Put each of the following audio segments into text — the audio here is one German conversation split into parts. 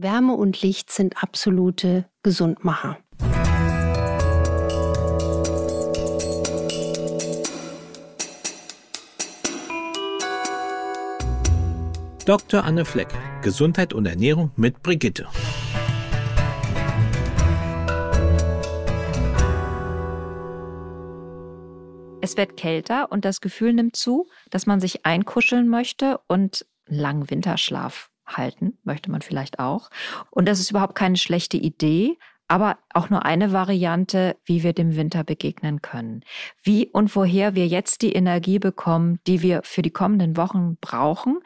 Wärme und Licht sind absolute Gesundmacher. Dr. Anne Fleck, Gesundheit und Ernährung mit Brigitte. Es wird kälter und das Gefühl nimmt zu, dass man sich einkuscheln möchte und einen langen Winterschlaf halten möchte man vielleicht auch. Und das ist überhaupt keine schlechte Idee, aber auch nur eine Variante, wie wir dem Winter begegnen können. Wie und woher wir jetzt die Energie bekommen, die wir für die kommenden Wochen brauchen,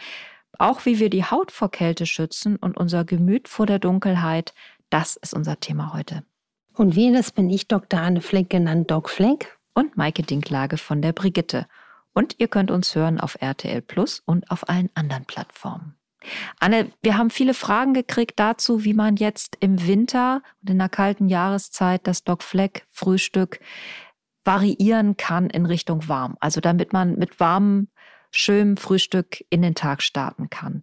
auch wie wir die Haut vor Kälte schützen und unser Gemüt vor der Dunkelheit, das ist unser Thema heute. Und wir, das bin ich, Dr. Anne Fleck, genannt Doc Fleck. Und Maike Dinklage von der Brigitte. Und ihr könnt uns hören auf RTL Plus und auf allen anderen Plattformen. Anne, wir haben viele Fragen gekriegt dazu, wie man jetzt im Winter und in der kalten Jahreszeit das Doc Fleck Frühstück variieren kann in Richtung warm. Also damit man mit warmem schönem Frühstück in den Tag starten kann.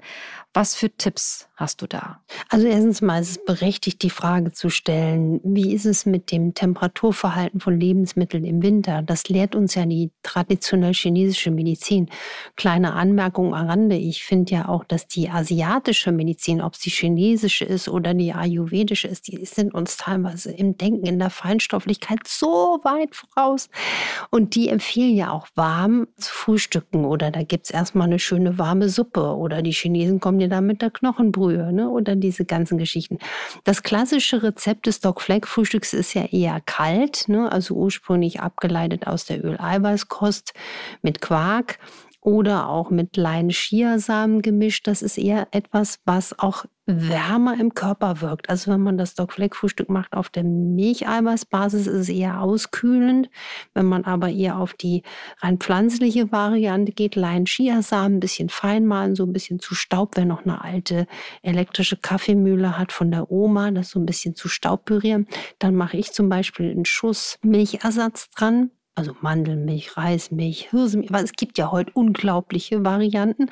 Was für Tipps hast du da? Also erstens mal ist es berechtigt, die Frage zu stellen, wie ist es mit dem Temperaturverhalten von Lebensmitteln im Winter? Das lehrt uns ja die traditionell chinesische Medizin. Kleine Anmerkung am Rande. Ich finde ja auch, dass die asiatische Medizin, ob es die chinesische ist oder die ayurvedische ist, die sind uns teilweise im Denken, in der Feinstofflichkeit so weit voraus. Und die empfehlen ja auch warm zu frühstücken oder da gibt es erstmal eine schöne warme Suppe oder die Chinesen kommen dir da mit der Knochenbrühe ne? oder diese ganzen Geschichten. Das klassische Rezept des Doc Fleck Frühstücks ist ja eher kalt, ne? also ursprünglich abgeleitet aus der Öleiweißkost mit Quark oder auch mit kleinen Chiasamen gemischt. Das ist eher etwas, was auch wärmer im Körper wirkt. Also wenn man das Doc Fleck Frühstück macht auf der Milcheiweißbasis, ist es eher auskühlend. Wenn man aber eher auf die rein pflanzliche Variante geht, Lein Chiasamen, ein bisschen fein malen, so ein bisschen zu Staub, wer noch eine alte elektrische Kaffeemühle hat von der Oma, das so ein bisschen zu Staub pürieren, dann mache ich zum Beispiel einen Schuss Milchersatz dran also Mandelmilch, Reismilch, Hirsemilch, weil es gibt ja heute unglaubliche Varianten.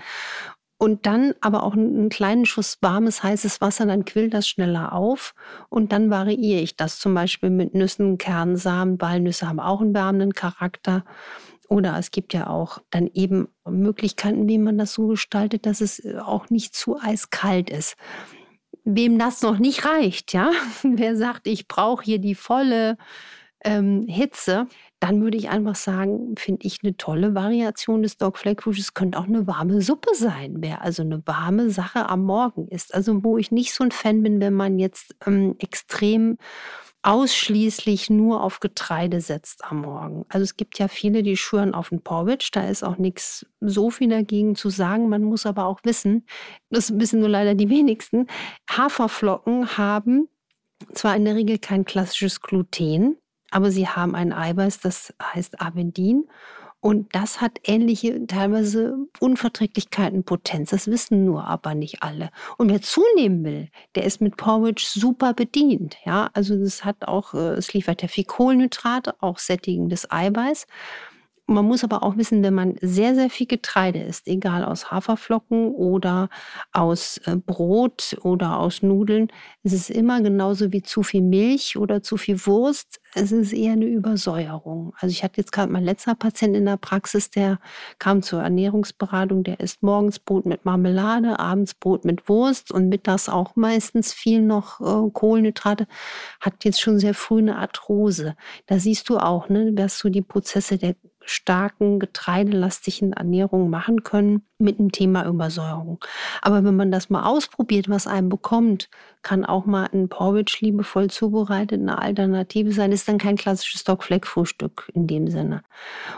Und dann aber auch einen kleinen Schuss warmes, heißes Wasser, dann quillt das schneller auf. Und dann variiere ich das zum Beispiel mit Nüssen, Kernsamen. Walnüsse haben auch einen wärmenden Charakter. Oder es gibt ja auch dann eben Möglichkeiten, wie man das so gestaltet, dass es auch nicht zu eiskalt ist. Wem das noch nicht reicht, ja, wer sagt, ich brauche hier die volle ähm, Hitze, dann würde ich einfach sagen, finde ich eine tolle Variation des Dog Flake Es könnte auch eine warme Suppe sein, wer also eine warme Sache am Morgen ist. Also wo ich nicht so ein Fan bin, wenn man jetzt ähm, extrem ausschließlich nur auf Getreide setzt am Morgen. Also es gibt ja viele, die schwören auf den Porridge, da ist auch nichts so viel dagegen zu sagen. Man muss aber auch wissen, das wissen nur leider die wenigsten, Haferflocken haben zwar in der Regel kein klassisches Gluten, aber sie haben ein Eiweiß, das heißt Avendin. Und das hat ähnliche, teilweise Unverträglichkeiten, Potenz. Das wissen nur aber nicht alle. Und wer zunehmen will, der ist mit Porridge super bedient. Ja, also das hat auch, äh, es liefert ja viel Kohlenhydrate, auch sättigendes Eiweiß. Man muss aber auch wissen, wenn man sehr, sehr viel Getreide isst, egal aus Haferflocken oder aus äh, Brot oder aus Nudeln, ist es immer genauso wie zu viel Milch oder zu viel Wurst. Es ist eher eine Übersäuerung. Also ich hatte jetzt gerade mein letzter Patient in der Praxis, der kam zur Ernährungsberatung, der isst morgens Brot mit Marmelade, abends Brot mit Wurst und mittags auch meistens viel noch äh, Kohlenhydrate, hat jetzt schon sehr früh eine Arthrose. Da siehst du auch, ne, dass du die Prozesse der starken, getreidelastigen Ernährung machen können mit dem Thema Übersäuerung. Aber wenn man das mal ausprobiert, was einem bekommt, kann auch mal ein Porridge liebevoll zubereitet eine Alternative sein. Ist dann kein klassisches Stockfleck-Frühstück in dem Sinne.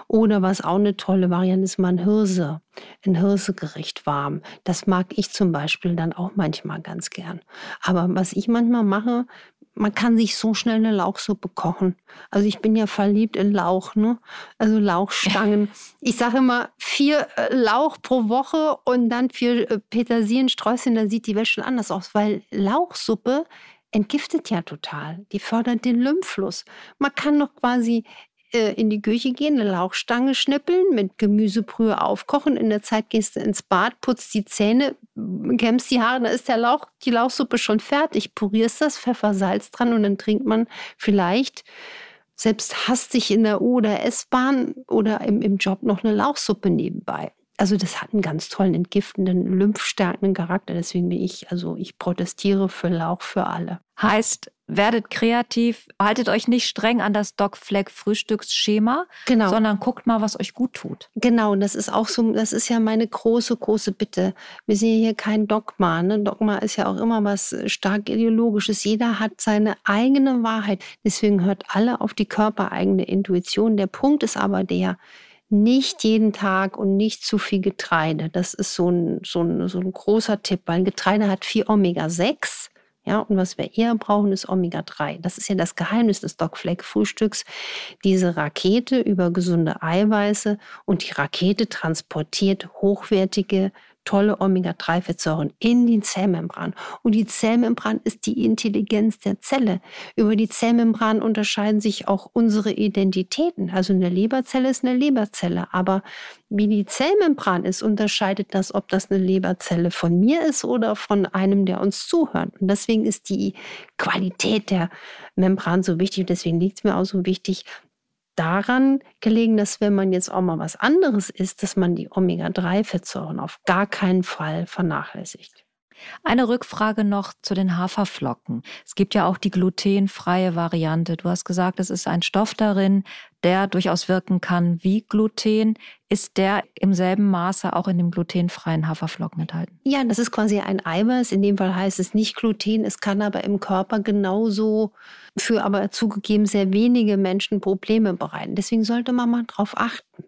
Oder was auch eine tolle Variante ist, mal ein Hirse, ein Hirsegericht warm. Das mag ich zum Beispiel dann auch manchmal ganz gern. Aber was ich manchmal mache, man kann sich so schnell eine Lauchsuppe kochen. Also ich bin ja verliebt in Lauch, ne? Also Lauchstangen. Ich sage immer vier äh, Lauch pro Woche und dann vier äh, Petersiliensträußchen, dann sieht die Welt schon anders aus, weil Lauchsuppe entgiftet ja total. Die fördert den Lymphfluss. Man kann doch quasi äh, in die Küche gehen, eine Lauchstange schnippeln, mit Gemüsebrühe aufkochen. In der Zeit gehst du ins Bad, putzt die Zähne, kämmst die Haare, da ist der Lauch, die Lauchsuppe schon fertig. Purierst das, Pfeffer, Salz dran und dann trinkt man vielleicht selbst hastig in der U- oder S-Bahn oder im, im Job noch eine Lauchsuppe nebenbei also das hat einen ganz tollen entgiftenden, lymphstärkenden Charakter. Deswegen bin ich, also ich protestiere für Lauch für alle. Heißt, werdet kreativ, haltet euch nicht streng an das Doc Fleck Frühstücksschema, genau. sondern guckt mal, was euch gut tut. Genau, und das ist auch so, das ist ja meine große, große Bitte. Wir sehen hier kein Dogma. Ne? Dogma ist ja auch immer was stark ideologisches. Jeder hat seine eigene Wahrheit. Deswegen hört alle auf die körpereigene Intuition. Der Punkt ist aber der, nicht jeden Tag und nicht zu viel Getreide. Das ist so ein, so ein, so ein großer Tipp, weil Getreide hat viel Omega-6. Ja, und was wir eher brauchen, ist Omega-3. Das ist ja das Geheimnis des Doc Fleck Frühstücks. Diese Rakete über gesunde Eiweiße und die Rakete transportiert hochwertige tolle Omega-3-Fettsäuren in die Zellmembran. Und die Zellmembran ist die Intelligenz der Zelle. Über die Zellmembran unterscheiden sich auch unsere Identitäten. Also eine Leberzelle ist eine Leberzelle. Aber wie die Zellmembran ist, unterscheidet das, ob das eine Leberzelle von mir ist oder von einem, der uns zuhört. Und deswegen ist die Qualität der Membran so wichtig. Deswegen liegt es mir auch so wichtig, daran gelegen, dass wenn man jetzt auch mal was anderes isst, dass man die Omega-3-Fettsäuren auf gar keinen Fall vernachlässigt. Eine Rückfrage noch zu den Haferflocken. Es gibt ja auch die glutenfreie Variante. Du hast gesagt, es ist ein Stoff darin, der durchaus wirken kann wie Gluten. Ist der im selben Maße auch in dem glutenfreien Haferflocken enthalten? Ja, das ist quasi ein Eiweiß. In dem Fall heißt es nicht Gluten. Es kann aber im Körper genauso für aber zugegeben sehr wenige Menschen Probleme bereiten. Deswegen sollte man mal drauf achten.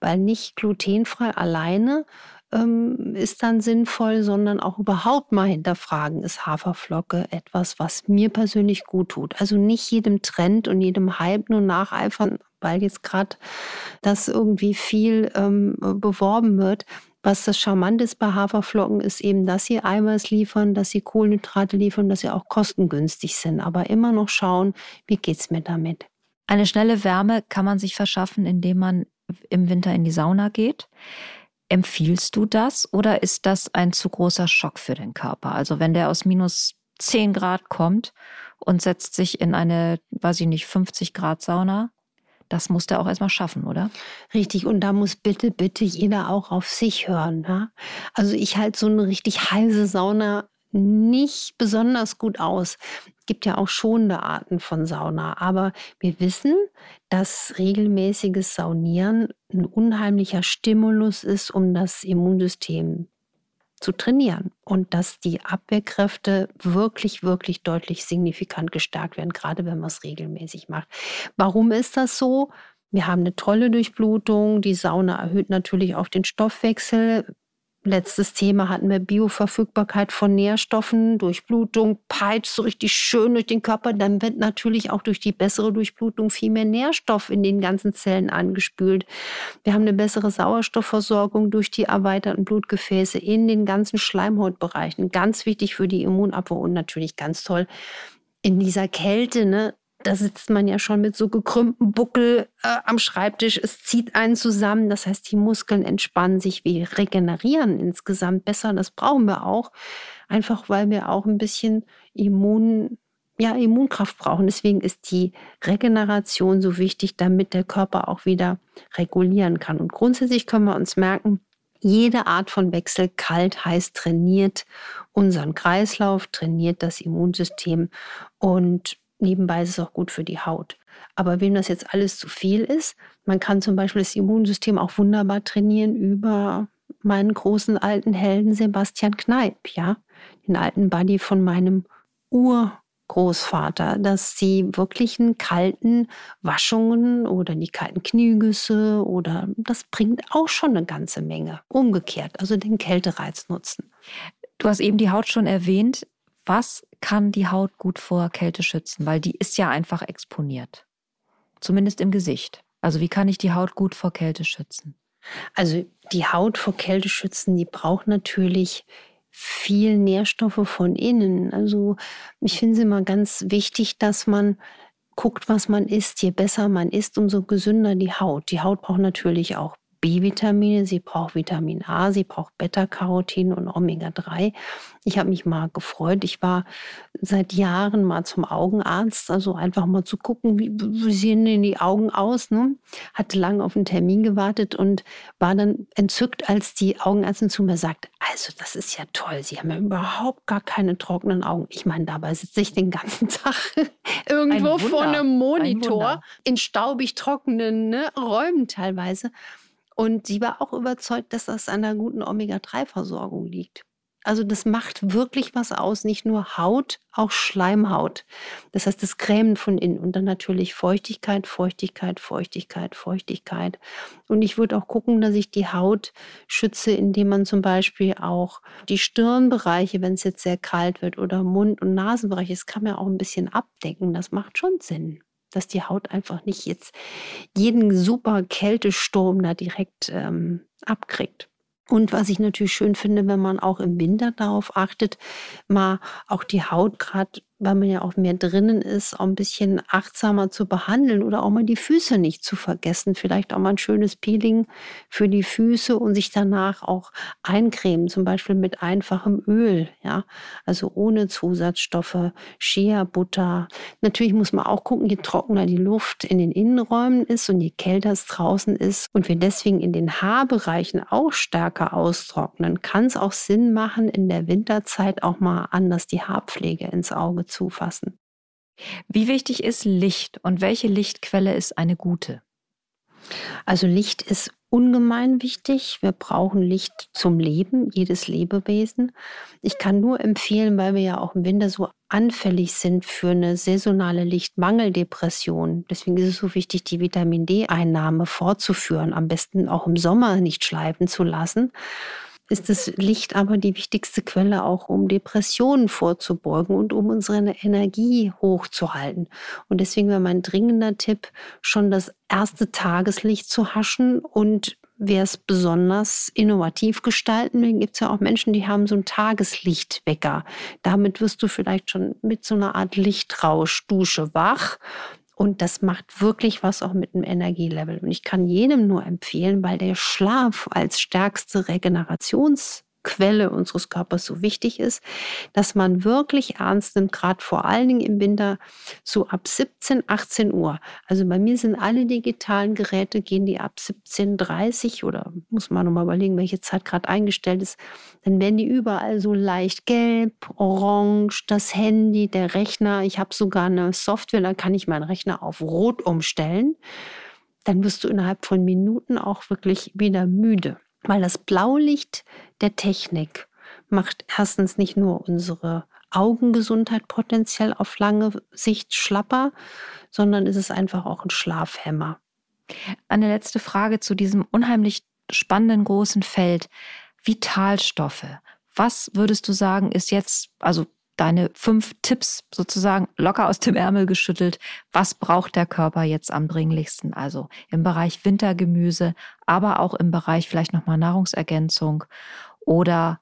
Weil nicht glutenfrei alleine ähm, ist dann sinnvoll, sondern auch überhaupt mal hinterfragen, ist Haferflocke etwas, was mir persönlich gut tut. Also nicht jedem Trend und jedem Hype nur nacheifern, weil jetzt gerade das irgendwie viel ähm, beworben wird. Was das Charmante ist bei Haferflocken, ist eben, dass sie Eiweiß liefern, dass sie Kohlenhydrate liefern, dass sie auch kostengünstig sind. Aber immer noch schauen, wie geht es mir damit. Eine schnelle Wärme kann man sich verschaffen, indem man im Winter in die Sauna geht. Empfiehlst du das oder ist das ein zu großer Schock für den Körper? Also wenn der aus minus 10 Grad kommt und setzt sich in eine, weiß ich nicht, 50 Grad Sauna, das muss der auch erstmal schaffen, oder? Richtig, und da muss bitte, bitte jeder auch auf sich hören. Ja? Also ich halte so eine richtig heiße Sauna nicht besonders gut aus. Es gibt ja auch schonende Arten von Sauna, aber wir wissen, dass regelmäßiges Saunieren ein unheimlicher Stimulus ist, um das Immunsystem zu trainieren und dass die Abwehrkräfte wirklich, wirklich deutlich signifikant gestärkt werden, gerade wenn man es regelmäßig macht. Warum ist das so? Wir haben eine tolle Durchblutung. Die Sauna erhöht natürlich auch den Stoffwechsel. Letztes Thema hatten wir Bioverfügbarkeit von Nährstoffen, Durchblutung, peitscht so richtig schön durch den Körper. Dann wird natürlich auch durch die bessere Durchblutung viel mehr Nährstoff in den ganzen Zellen angespült. Wir haben eine bessere Sauerstoffversorgung durch die erweiterten Blutgefäße in den ganzen Schleimhautbereichen. Ganz wichtig für die Immunabwehr und natürlich ganz toll in dieser Kälte, ne, da sitzt man ja schon mit so gekrümmtem Buckel äh, am Schreibtisch. Es zieht einen zusammen. Das heißt, die Muskeln entspannen sich. Wir regenerieren insgesamt besser. Das brauchen wir auch. Einfach weil wir auch ein bisschen Immun, ja, Immunkraft brauchen. Deswegen ist die Regeneration so wichtig, damit der Körper auch wieder regulieren kann. Und grundsätzlich können wir uns merken, jede Art von Wechsel, kalt, heiß, trainiert unseren Kreislauf, trainiert das Immunsystem und Nebenbei ist es auch gut für die Haut. Aber wem das jetzt alles zu viel ist, man kann zum Beispiel das Immunsystem auch wunderbar trainieren über meinen großen alten Helden Sebastian Kneip, ja, den alten Buddy von meinem Urgroßvater, dass sie wirklichen kalten Waschungen oder die kalten Kniegüsse oder das bringt auch schon eine ganze Menge. Umgekehrt, also den Kältereiz nutzen. Du hast eben die Haut schon erwähnt. Was kann die Haut gut vor Kälte schützen? Weil die ist ja einfach exponiert. Zumindest im Gesicht. Also wie kann ich die Haut gut vor Kälte schützen? Also die Haut vor Kälte schützen, die braucht natürlich viel Nährstoffe von innen. Also ich finde es immer ganz wichtig, dass man guckt, was man isst. Je besser man isst, umso gesünder die Haut. Die Haut braucht natürlich auch B-Vitamine, sie braucht Vitamin A, sie braucht Beta-Carotin und Omega-3. Ich habe mich mal gefreut. Ich war seit Jahren mal zum Augenarzt, also einfach mal zu gucken, wie, wie sehen denn die Augen aus. Ne? Hatte lange auf einen Termin gewartet und war dann entzückt, als die Augenärztin zu mir sagt, also das ist ja toll, Sie haben ja überhaupt gar keine trockenen Augen. Ich meine, dabei sitze ich den ganzen Tag irgendwo ein vor einem Monitor ein in staubig trockenen ne, Räumen teilweise. Und sie war auch überzeugt, dass das an einer guten Omega-3-Versorgung liegt. Also das macht wirklich was aus, nicht nur Haut, auch Schleimhaut. Das heißt, das Cremen von innen und dann natürlich Feuchtigkeit, Feuchtigkeit, Feuchtigkeit, Feuchtigkeit. Und ich würde auch gucken, dass ich die Haut schütze, indem man zum Beispiel auch die Stirnbereiche, wenn es jetzt sehr kalt wird, oder Mund- und Nasenbereiche, das kann man auch ein bisschen abdecken. Das macht schon Sinn dass die Haut einfach nicht jetzt jeden super Kältesturm da direkt ähm, abkriegt. Und was ich natürlich schön finde, wenn man auch im Winter darauf achtet, mal auch die Haut gerade weil man ja auch mehr drinnen ist, auch ein bisschen achtsamer zu behandeln oder auch mal die Füße nicht zu vergessen. Vielleicht auch mal ein schönes Peeling für die Füße und sich danach auch eincremen, zum Beispiel mit einfachem Öl, ja, also ohne Zusatzstoffe, Shea-Butter. Natürlich muss man auch gucken, je trockener die Luft in den Innenräumen ist und je kälter es draußen ist und wir deswegen in den Haarbereichen auch stärker austrocknen, kann es auch Sinn machen, in der Winterzeit auch mal anders die Haarpflege ins Auge zufassen. Wie wichtig ist Licht und welche Lichtquelle ist eine gute? Also Licht ist ungemein wichtig. Wir brauchen Licht zum Leben, jedes Lebewesen. Ich kann nur empfehlen, weil wir ja auch im Winter so anfällig sind für eine saisonale Lichtmangeldepression. Deswegen ist es so wichtig, die Vitamin D-Einnahme fortzuführen, am besten auch im Sommer nicht schleifen zu lassen ist das Licht aber die wichtigste Quelle auch, um Depressionen vorzubeugen und um unsere Energie hochzuhalten. Und deswegen wäre mein dringender Tipp, schon das erste Tageslicht zu haschen und wer es besonders innovativ gestalten will, gibt es ja auch Menschen, die haben so einen Tageslichtwecker. Damit wirst du vielleicht schon mit so einer Art Lichtrauschdusche wach und das macht wirklich was auch mit dem Energielevel. Und ich kann jedem nur empfehlen, weil der Schlaf als stärkste Regenerations- Quelle unseres Körpers so wichtig ist, dass man wirklich ernst nimmt, gerade vor allen Dingen im Winter, so ab 17, 18 Uhr. Also bei mir sind alle digitalen Geräte, gehen die ab 17.30 oder muss man nochmal überlegen, welche Zeit gerade eingestellt ist, dann werden die überall so leicht gelb, orange, das Handy, der Rechner. Ich habe sogar eine Software, da kann ich meinen Rechner auf rot umstellen. Dann wirst du innerhalb von Minuten auch wirklich wieder müde. Weil das Blaulicht der Technik macht erstens nicht nur unsere Augengesundheit potenziell auf lange Sicht schlapper, sondern ist es einfach auch ein Schlafhemmer. Eine letzte Frage zu diesem unheimlich spannenden großen Feld. Vitalstoffe. Was würdest du sagen, ist jetzt, also deine fünf Tipps sozusagen locker aus dem Ärmel geschüttelt. Was braucht der Körper jetzt am dringlichsten? Also im Bereich Wintergemüse, aber auch im Bereich vielleicht nochmal Nahrungsergänzung oder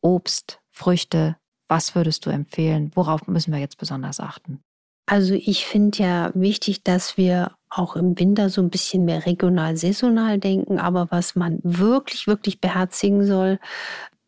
Obst, Früchte. Was würdest du empfehlen? Worauf müssen wir jetzt besonders achten? Also ich finde ja wichtig, dass wir auch im Winter so ein bisschen mehr regional, saisonal denken. Aber was man wirklich, wirklich beherzigen soll,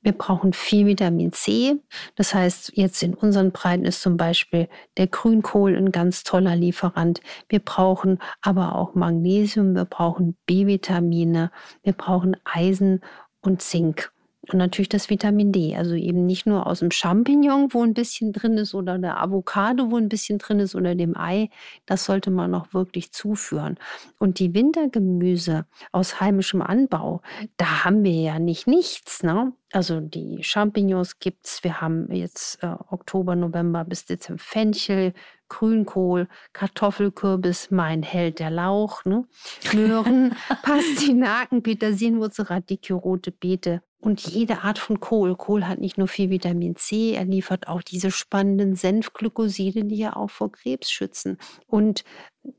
wir brauchen viel Vitamin C. Das heißt, jetzt in unseren Breiten ist zum Beispiel der Grünkohl ein ganz toller Lieferant. Wir brauchen aber auch Magnesium, wir brauchen B-Vitamine, wir brauchen Eisen und Zink. Und natürlich das Vitamin D, also eben nicht nur aus dem Champignon, wo ein bisschen drin ist, oder der Avocado, wo ein bisschen drin ist, oder dem Ei. Das sollte man noch wirklich zuführen. Und die Wintergemüse aus heimischem Anbau, da haben wir ja nicht nichts. Ne? Also die Champignons gibt es. Wir haben jetzt äh, Oktober, November bis Dezember Fenchel, Grünkohl, Kartoffelkürbis, mein Held der Lauch, ne? Möhren, Pastinaken, Petersilienwurzel, Radicchio, rote Beete, und jede Art von Kohl. Kohl hat nicht nur viel Vitamin C, er liefert auch diese spannenden Senfglykoside, die ja auch vor Krebs schützen. Und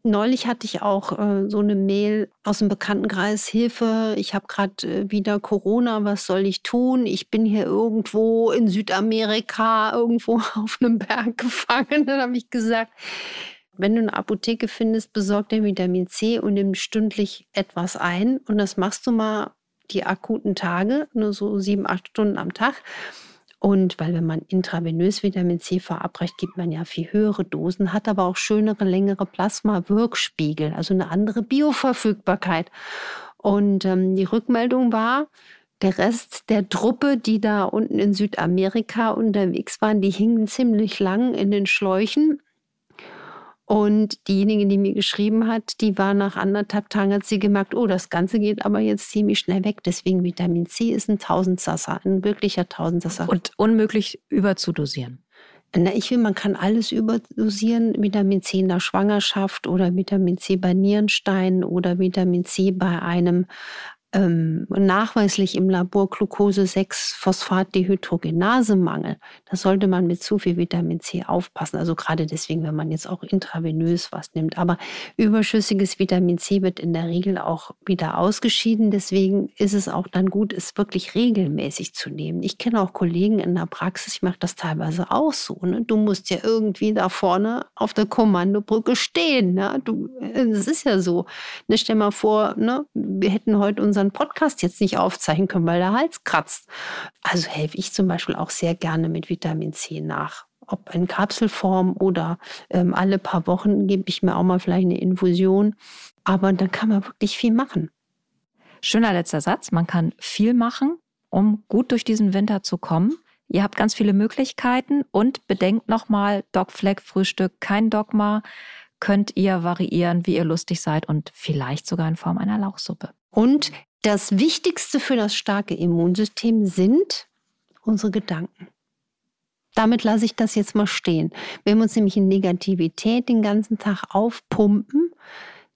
neulich hatte ich auch äh, so eine Mail aus dem Bekanntenkreis, Hilfe, ich habe gerade äh, wieder Corona, was soll ich tun? Ich bin hier irgendwo in Südamerika, irgendwo auf einem Berg gefangen. Dann habe ich gesagt, Wenn du eine Apotheke findest, besorg dir Vitamin C und nimm stündlich etwas ein. Und das machst du mal die akuten Tage, nur so sieben, acht Stunden am Tag. Und weil wenn man intravenös Vitamin C verabreicht, gibt man ja viel höhere Dosen, hat aber auch schönere, längere Plasma-Wirkspiegel, also eine andere Bioverfügbarkeit. Und ähm, die Rückmeldung war, der Rest der Truppe, die da unten in Südamerika unterwegs waren, die hingen ziemlich lang in den Schläuchen und diejenige, die mir geschrieben hat, die war nach anderthalb Tagen, hat sie gemerkt, oh, das Ganze geht aber jetzt ziemlich schnell weg. Deswegen Vitamin C ist ein Tausendsasser, ein wirklicher Tausendsasser. Und unmöglich überzudosieren. Na, ich will, man kann alles überdosieren. Vitamin C in der Schwangerschaft oder Vitamin C bei Nierensteinen oder Vitamin C bei einem ähm, nachweislich im Labor Glucose-6-Phosphatdehydrogenase-Mangel. Da sollte man mit zu viel Vitamin C aufpassen. Also gerade deswegen, wenn man jetzt auch intravenös was nimmt. Aber überschüssiges Vitamin C wird in der Regel auch wieder ausgeschieden. Deswegen ist es auch dann gut, es wirklich regelmäßig zu nehmen. Ich kenne auch Kollegen in der Praxis, ich mache das teilweise auch so. Ne? Du musst ja irgendwie da vorne auf der Kommandobrücke stehen. Ne? Du, das ist ja so. Ne, stell mal vor, ne? wir hätten heute unseren unseren Podcast jetzt nicht aufzeichnen können, weil der Hals kratzt. Also helfe ich zum Beispiel auch sehr gerne mit Vitamin C nach. Ob in Kapselform oder ähm, alle paar Wochen gebe ich mir auch mal vielleicht eine Infusion. Aber dann kann man wirklich viel machen. Schöner letzter Satz. Man kann viel machen, um gut durch diesen Winter zu kommen. Ihr habt ganz viele Möglichkeiten und bedenkt nochmal, Doc Fleck Frühstück, kein Dogma. Könnt ihr variieren, wie ihr lustig seid und vielleicht sogar in Form einer Lauchsuppe. Und das Wichtigste für das starke Immunsystem sind unsere Gedanken. Damit lasse ich das jetzt mal stehen. Wenn wir uns nämlich in Negativität den ganzen Tag aufpumpen,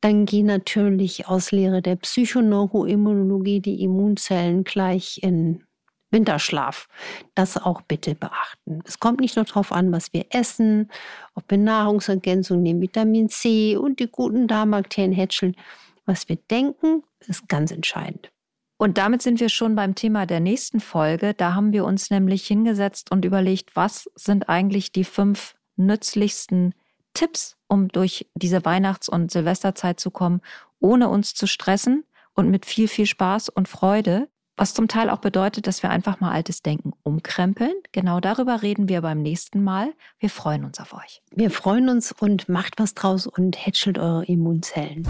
dann gehen natürlich aus Lehre der Psychoneuroimmunologie die Immunzellen gleich in Winterschlaf. Das auch bitte beachten. Es kommt nicht nur darauf an, was wir essen, ob wir Nahrungsergänzung nehmen, Vitamin C und die guten Darmbakterien hätscheln. Was wir denken, ist ganz entscheidend. Und damit sind wir schon beim Thema der nächsten Folge. Da haben wir uns nämlich hingesetzt und überlegt, was sind eigentlich die fünf nützlichsten Tipps, um durch diese Weihnachts- und Silvesterzeit zu kommen, ohne uns zu stressen und mit viel, viel Spaß und Freude. Was zum Teil auch bedeutet, dass wir einfach mal altes Denken umkrempeln. Genau darüber reden wir beim nächsten Mal. Wir freuen uns auf euch. Wir freuen uns und macht was draus und hätschelt eure Immunzellen.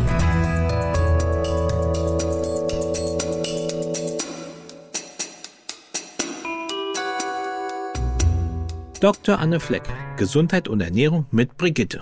Dr. Anne Fleck, Gesundheit und Ernährung mit Brigitte.